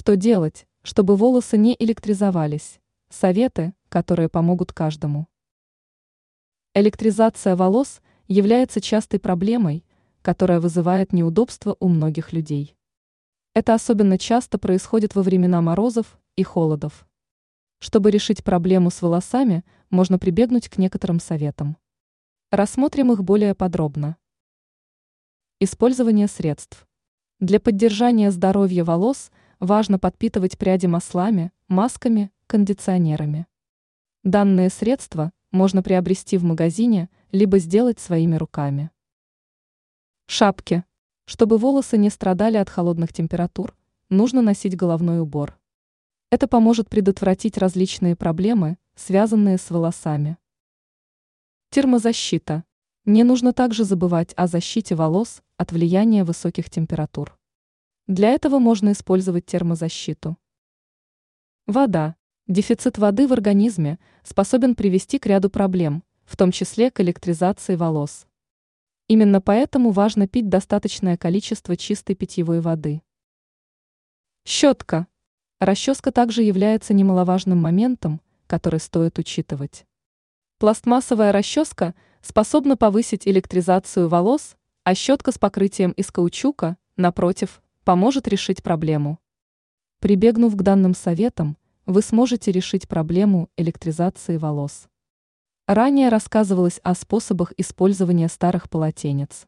Что делать, чтобы волосы не электризовались? Советы, которые помогут каждому. Электризация волос является частой проблемой, которая вызывает неудобства у многих людей. Это особенно часто происходит во времена морозов и холодов. Чтобы решить проблему с волосами, можно прибегнуть к некоторым советам. Рассмотрим их более подробно. Использование средств. Для поддержания здоровья волос важно подпитывать пряди маслами, масками, кондиционерами. Данные средства можно приобрести в магазине, либо сделать своими руками. Шапки. Чтобы волосы не страдали от холодных температур, нужно носить головной убор. Это поможет предотвратить различные проблемы, связанные с волосами. Термозащита. Не нужно также забывать о защите волос от влияния высоких температур. Для этого можно использовать термозащиту. Вода. Дефицит воды в организме способен привести к ряду проблем, в том числе к электризации волос. Именно поэтому важно пить достаточное количество чистой питьевой воды. Щетка. Расческа также является немаловажным моментом, который стоит учитывать. Пластмассовая расческа способна повысить электризацию волос, а щетка с покрытием из каучука, напротив, поможет решить проблему. Прибегнув к данным советам, вы сможете решить проблему электризации волос. Ранее рассказывалось о способах использования старых полотенец.